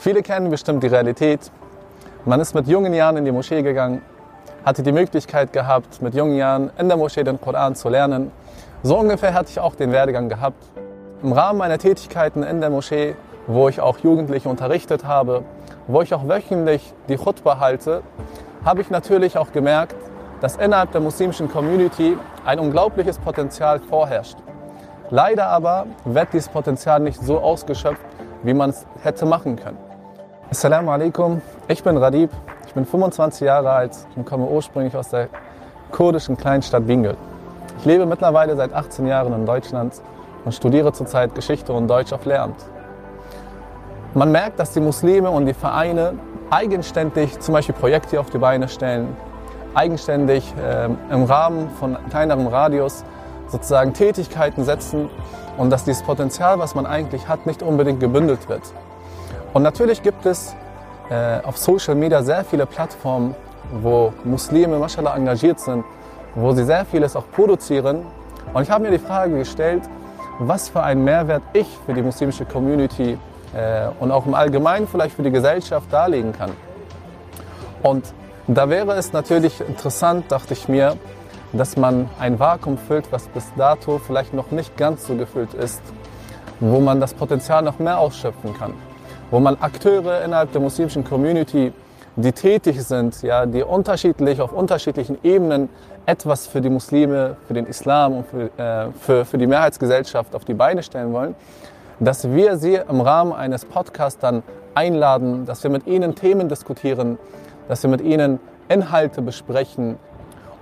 Viele kennen bestimmt die Realität. Man ist mit jungen Jahren in die Moschee gegangen, hatte die Möglichkeit gehabt, mit jungen Jahren in der Moschee den Koran zu lernen. So ungefähr hatte ich auch den Werdegang gehabt. Im Rahmen meiner Tätigkeiten in der Moschee, wo ich auch Jugendliche unterrichtet habe, wo ich auch wöchentlich die Khutbah halte, habe ich natürlich auch gemerkt, dass innerhalb der muslimischen Community ein unglaubliches Potenzial vorherrscht. Leider aber wird dieses Potenzial nicht so ausgeschöpft, wie man es hätte machen können. Assalamu alaikum, ich bin Radib, ich bin 25 Jahre alt und komme ursprünglich aus der kurdischen Kleinstadt Bingöl. Ich lebe mittlerweile seit 18 Jahren in Deutschland und studiere zurzeit Geschichte und Deutsch auf Lehramt. Man merkt, dass die Muslime und die Vereine eigenständig zum Beispiel Projekte auf die Beine stellen, eigenständig äh, im Rahmen von kleinerem Radius sozusagen Tätigkeiten setzen und dass dieses Potenzial, was man eigentlich hat, nicht unbedingt gebündelt wird. Und natürlich gibt es äh, auf Social Media sehr viele Plattformen, wo Muslime, mashallah, engagiert sind, wo sie sehr vieles auch produzieren. Und ich habe mir die Frage gestellt, was für einen Mehrwert ich für die muslimische Community äh, und auch im Allgemeinen vielleicht für die Gesellschaft darlegen kann. Und da wäre es natürlich interessant, dachte ich mir, dass man ein Vakuum füllt, was bis dato vielleicht noch nicht ganz so gefüllt ist, wo man das Potenzial noch mehr ausschöpfen kann, wo man Akteure innerhalb der muslimischen Community, die tätig sind, ja, die unterschiedlich auf unterschiedlichen Ebenen etwas für die Muslime, für den Islam und für, äh, für, für die Mehrheitsgesellschaft auf die Beine stellen wollen, dass wir sie im Rahmen eines Podcasts dann einladen, dass wir mit ihnen Themen diskutieren, dass wir mit ihnen Inhalte besprechen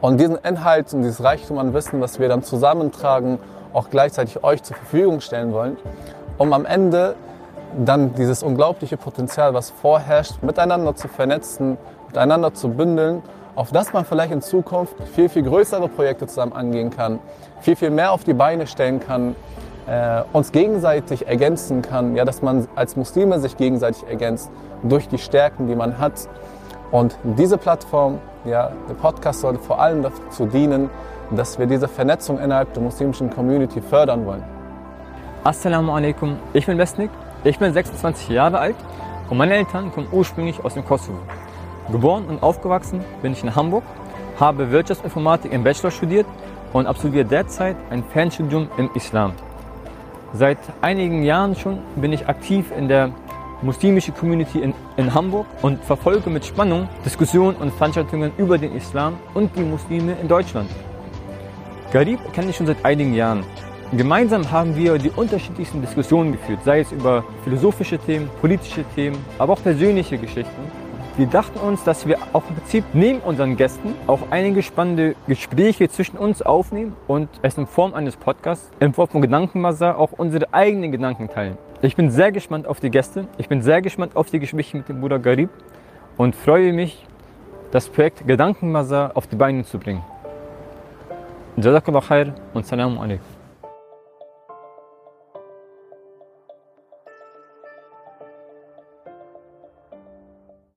und diesen Inhalt und dieses Reichtum an Wissen, was wir dann zusammentragen, auch gleichzeitig euch zur Verfügung stellen wollen, um am Ende dann dieses unglaubliche Potenzial, was vorherrscht, miteinander zu vernetzen, miteinander zu bündeln, auf das man vielleicht in Zukunft viel, viel größere Projekte zusammen angehen kann, viel, viel mehr auf die Beine stellen kann, äh, uns gegenseitig ergänzen kann, ja, dass man als Muslime sich gegenseitig ergänzt durch die Stärken, die man hat. Und diese Plattform, ja, der Podcast sollte vor allem dazu dienen, dass wir diese Vernetzung innerhalb der muslimischen Community fördern wollen. Assalamu alaikum, ich bin Besnik, ich bin 26 Jahre alt und meine Eltern kommen ursprünglich aus dem Kosovo. Geboren und aufgewachsen bin ich in Hamburg, habe Wirtschaftsinformatik im Bachelor studiert und absolviere derzeit ein Fernstudium im Islam. Seit einigen Jahren schon bin ich aktiv in der muslimischen Community in, in Hamburg und verfolge mit Spannung Diskussionen und Veranstaltungen über den Islam und die Muslime in Deutschland. Garib kenne ich schon seit einigen Jahren. Gemeinsam haben wir die unterschiedlichsten Diskussionen geführt, sei es über philosophische Themen, politische Themen, aber auch persönliche Geschichten. Wir dachten uns, dass wir auch im Prinzip neben unseren Gästen auch einige spannende Gespräche zwischen uns aufnehmen und es in Form eines Podcasts, in Form von Gedankenmassa auch unsere eigenen Gedanken teilen. Ich bin sehr gespannt auf die Gäste, ich bin sehr gespannt auf die Gespräche mit dem Bruder Garib und freue mich, das Projekt Gedankenmassa auf die Beine zu bringen. Jazakallah khair und Salam alaikum.